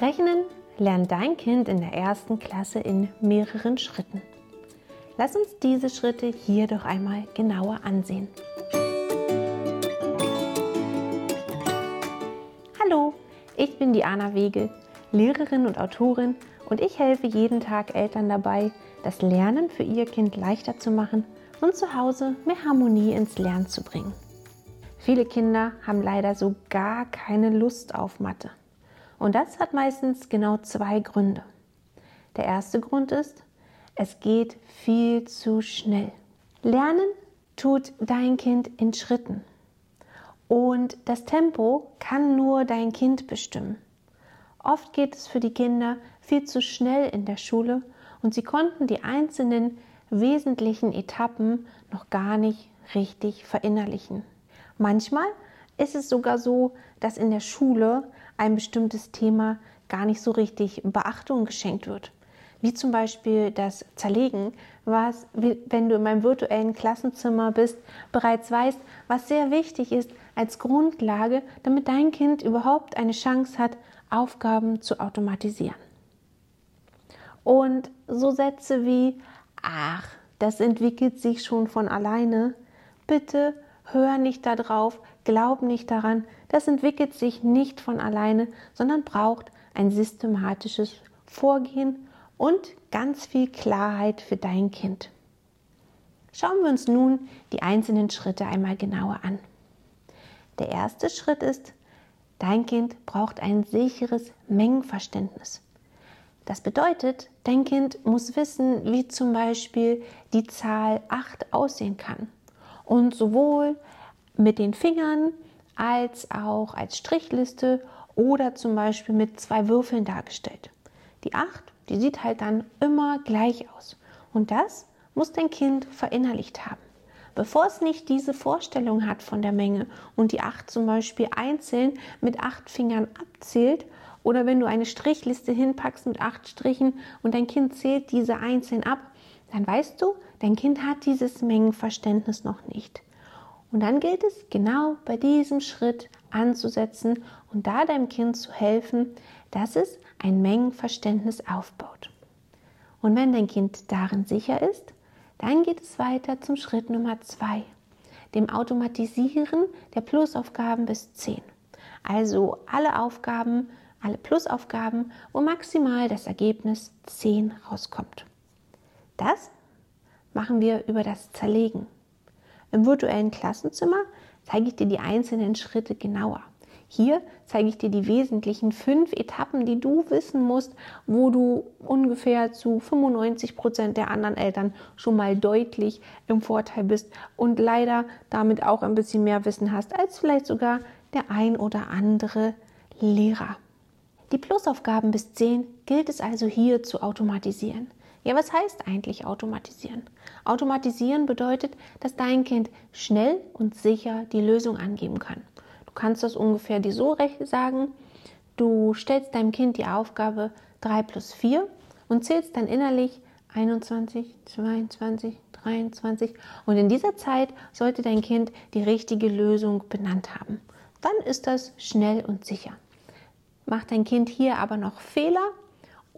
Rechnen lernt dein Kind in der ersten Klasse in mehreren Schritten. Lass uns diese Schritte hier doch einmal genauer ansehen. Hallo, ich bin Diana Wege, Lehrerin und Autorin und ich helfe jeden Tag Eltern dabei, das Lernen für ihr Kind leichter zu machen und zu Hause mehr Harmonie ins Lernen zu bringen. Viele Kinder haben leider so gar keine Lust auf Mathe. Und das hat meistens genau zwei Gründe. Der erste Grund ist, es geht viel zu schnell. Lernen tut dein Kind in Schritten. Und das Tempo kann nur dein Kind bestimmen. Oft geht es für die Kinder viel zu schnell in der Schule und sie konnten die einzelnen wesentlichen Etappen noch gar nicht richtig verinnerlichen. Manchmal ist es sogar so, dass in der Schule ein bestimmtes Thema gar nicht so richtig Beachtung geschenkt wird. Wie zum Beispiel das Zerlegen, was, wenn du in meinem virtuellen Klassenzimmer bist, bereits weißt, was sehr wichtig ist als Grundlage, damit dein Kind überhaupt eine Chance hat, Aufgaben zu automatisieren. Und so Sätze wie, ach, das entwickelt sich schon von alleine, bitte hör nicht darauf, glaub nicht daran, das entwickelt sich nicht von alleine, sondern braucht ein systematisches Vorgehen und ganz viel Klarheit für dein Kind. Schauen wir uns nun die einzelnen Schritte einmal genauer an. Der erste Schritt ist, dein Kind braucht ein sicheres Mengenverständnis. Das bedeutet, dein Kind muss wissen, wie zum Beispiel die Zahl 8 aussehen kann und sowohl mit den Fingern als auch als Strichliste oder zum Beispiel mit zwei Würfeln dargestellt. Die 8, die sieht halt dann immer gleich aus. Und das muss dein Kind verinnerlicht haben. Bevor es nicht diese Vorstellung hat von der Menge und die 8 zum Beispiel einzeln mit 8 Fingern abzählt oder wenn du eine Strichliste hinpackst mit 8 Strichen und dein Kind zählt diese einzeln ab, dann weißt du, dein Kind hat dieses Mengenverständnis noch nicht. Und dann gilt es genau bei diesem Schritt anzusetzen und da deinem Kind zu helfen, dass es ein Mengenverständnis aufbaut. Und wenn dein Kind darin sicher ist, dann geht es weiter zum Schritt Nummer zwei, dem Automatisieren der Plusaufgaben bis 10. Also alle Aufgaben, alle Plusaufgaben, wo maximal das Ergebnis 10 rauskommt. Das machen wir über das Zerlegen. Im virtuellen Klassenzimmer zeige ich dir die einzelnen Schritte genauer. Hier zeige ich dir die wesentlichen fünf Etappen, die du wissen musst, wo du ungefähr zu 95 Prozent der anderen Eltern schon mal deutlich im Vorteil bist und leider damit auch ein bisschen mehr Wissen hast als vielleicht sogar der ein oder andere Lehrer. Die Plusaufgaben bis 10 gilt es also hier zu automatisieren. Ja, was heißt eigentlich automatisieren? Automatisieren bedeutet, dass dein Kind schnell und sicher die Lösung angeben kann. Du kannst das ungefähr dir so sagen, du stellst deinem Kind die Aufgabe 3 plus 4 und zählst dann innerlich 21, 22, 23 und in dieser Zeit sollte dein Kind die richtige Lösung benannt haben. Dann ist das schnell und sicher. Macht dein Kind hier aber noch Fehler,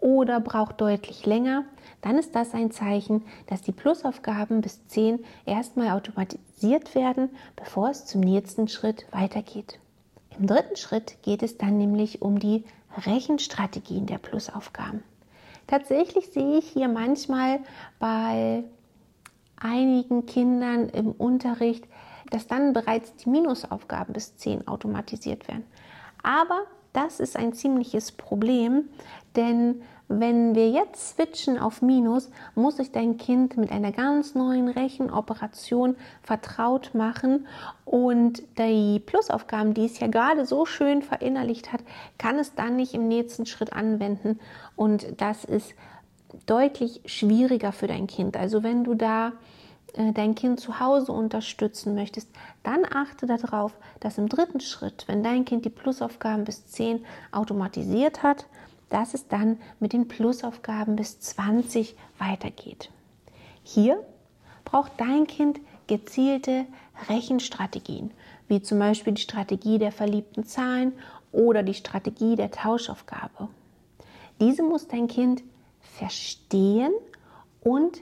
oder braucht deutlich länger, dann ist das ein Zeichen, dass die Plusaufgaben bis 10 erstmal automatisiert werden, bevor es zum nächsten Schritt weitergeht. Im dritten Schritt geht es dann nämlich um die Rechenstrategien der Plusaufgaben. Tatsächlich sehe ich hier manchmal bei einigen Kindern im Unterricht, dass dann bereits die Minusaufgaben bis 10 automatisiert werden. Aber das ist ein ziemliches Problem, denn wenn wir jetzt switchen auf Minus, muss sich dein Kind mit einer ganz neuen Rechenoperation vertraut machen und die Plusaufgaben, die es ja gerade so schön verinnerlicht hat, kann es dann nicht im nächsten Schritt anwenden und das ist deutlich schwieriger für dein Kind. Also wenn du da dein Kind zu Hause unterstützen möchtest, dann achte darauf, dass im dritten Schritt, wenn dein Kind die Plusaufgaben bis 10 automatisiert hat, dass es dann mit den Plusaufgaben bis 20 weitergeht. Hier braucht dein Kind gezielte Rechenstrategien, wie zum Beispiel die Strategie der verliebten Zahlen oder die Strategie der Tauschaufgabe. Diese muss dein Kind verstehen und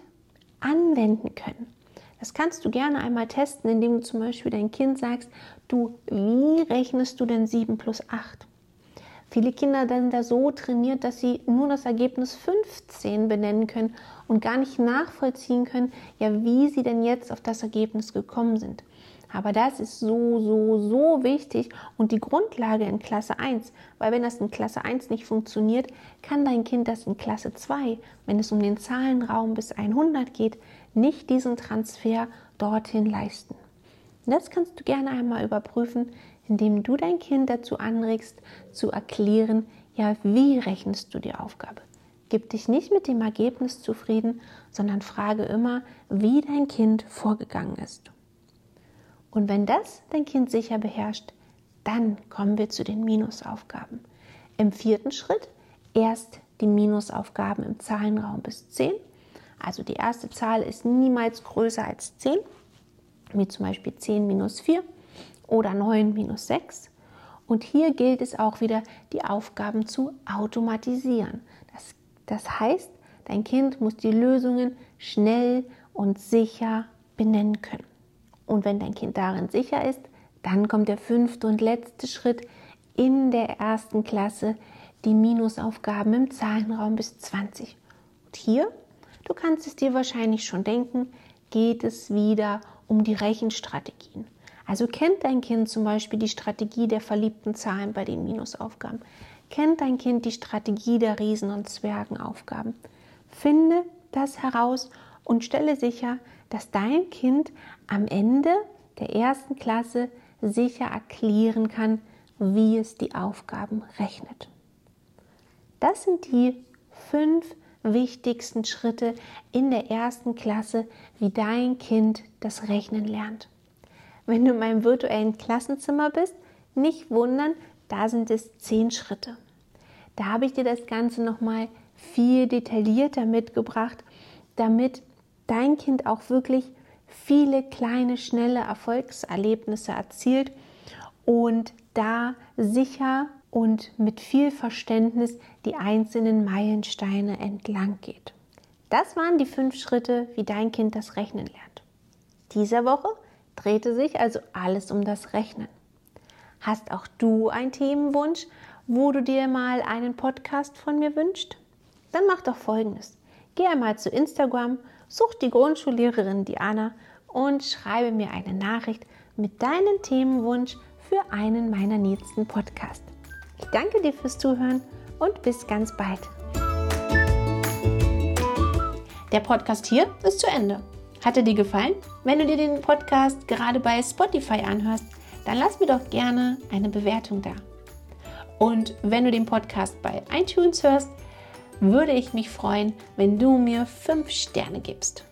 anwenden können. Das kannst du gerne einmal testen, indem du zum Beispiel dein Kind sagst, du, wie rechnest du denn 7 plus 8? Viele Kinder sind da so trainiert, dass sie nur das Ergebnis 15 benennen können und gar nicht nachvollziehen können, ja, wie sie denn jetzt auf das Ergebnis gekommen sind. Aber das ist so, so, so wichtig und die Grundlage in Klasse 1, weil wenn das in Klasse 1 nicht funktioniert, kann dein Kind das in Klasse 2, wenn es um den Zahlenraum bis 100 geht, nicht diesen Transfer dorthin leisten. Das kannst du gerne einmal überprüfen, indem du dein Kind dazu anregst, zu erklären, ja, wie rechnest du die Aufgabe. Gib dich nicht mit dem Ergebnis zufrieden, sondern frage immer, wie dein Kind vorgegangen ist. Und wenn das dein Kind sicher beherrscht, dann kommen wir zu den Minusaufgaben. Im vierten Schritt erst die Minusaufgaben im Zahlenraum bis 10. Also die erste Zahl ist niemals größer als 10, wie zum Beispiel 10 minus 4 oder 9 minus 6. Und hier gilt es auch wieder, die Aufgaben zu automatisieren. Das, das heißt, dein Kind muss die Lösungen schnell und sicher benennen können. Und wenn dein Kind darin sicher ist, dann kommt der fünfte und letzte Schritt in der ersten Klasse, die Minusaufgaben im Zahlenraum bis 20. Und hier, du kannst es dir wahrscheinlich schon denken, geht es wieder um die Rechenstrategien. Also kennt dein Kind zum Beispiel die Strategie der verliebten Zahlen bei den Minusaufgaben? Kennt dein Kind die Strategie der Riesen- und Zwergenaufgaben? Finde das heraus und stelle sicher, dass dein Kind am Ende der ersten Klasse sicher erklären kann, wie es die Aufgaben rechnet. Das sind die fünf wichtigsten Schritte in der ersten Klasse, wie dein Kind das Rechnen lernt. Wenn du in meinem virtuellen Klassenzimmer bist, nicht wundern, da sind es zehn Schritte. Da habe ich dir das Ganze nochmal viel detaillierter mitgebracht, damit dein Kind auch wirklich viele kleine, schnelle Erfolgserlebnisse erzielt und da sicher und mit viel Verständnis die einzelnen Meilensteine entlang geht. Das waren die fünf Schritte, wie dein Kind das Rechnen lernt. Diese Woche drehte sich also alles um das Rechnen. Hast auch du einen Themenwunsch, wo du dir mal einen Podcast von mir wünschst? Dann mach doch folgendes. Geh einmal zu Instagram, such die Grundschullehrerin Diana und schreibe mir eine Nachricht mit deinem Themenwunsch für einen meiner nächsten Podcasts. Ich danke dir fürs Zuhören und bis ganz bald. Der Podcast hier ist zu Ende. Hat er dir gefallen? Wenn du dir den Podcast gerade bei Spotify anhörst, dann lass mir doch gerne eine Bewertung da. Und wenn du den Podcast bei iTunes hörst, würde ich mich freuen, wenn du mir 5 Sterne gibst.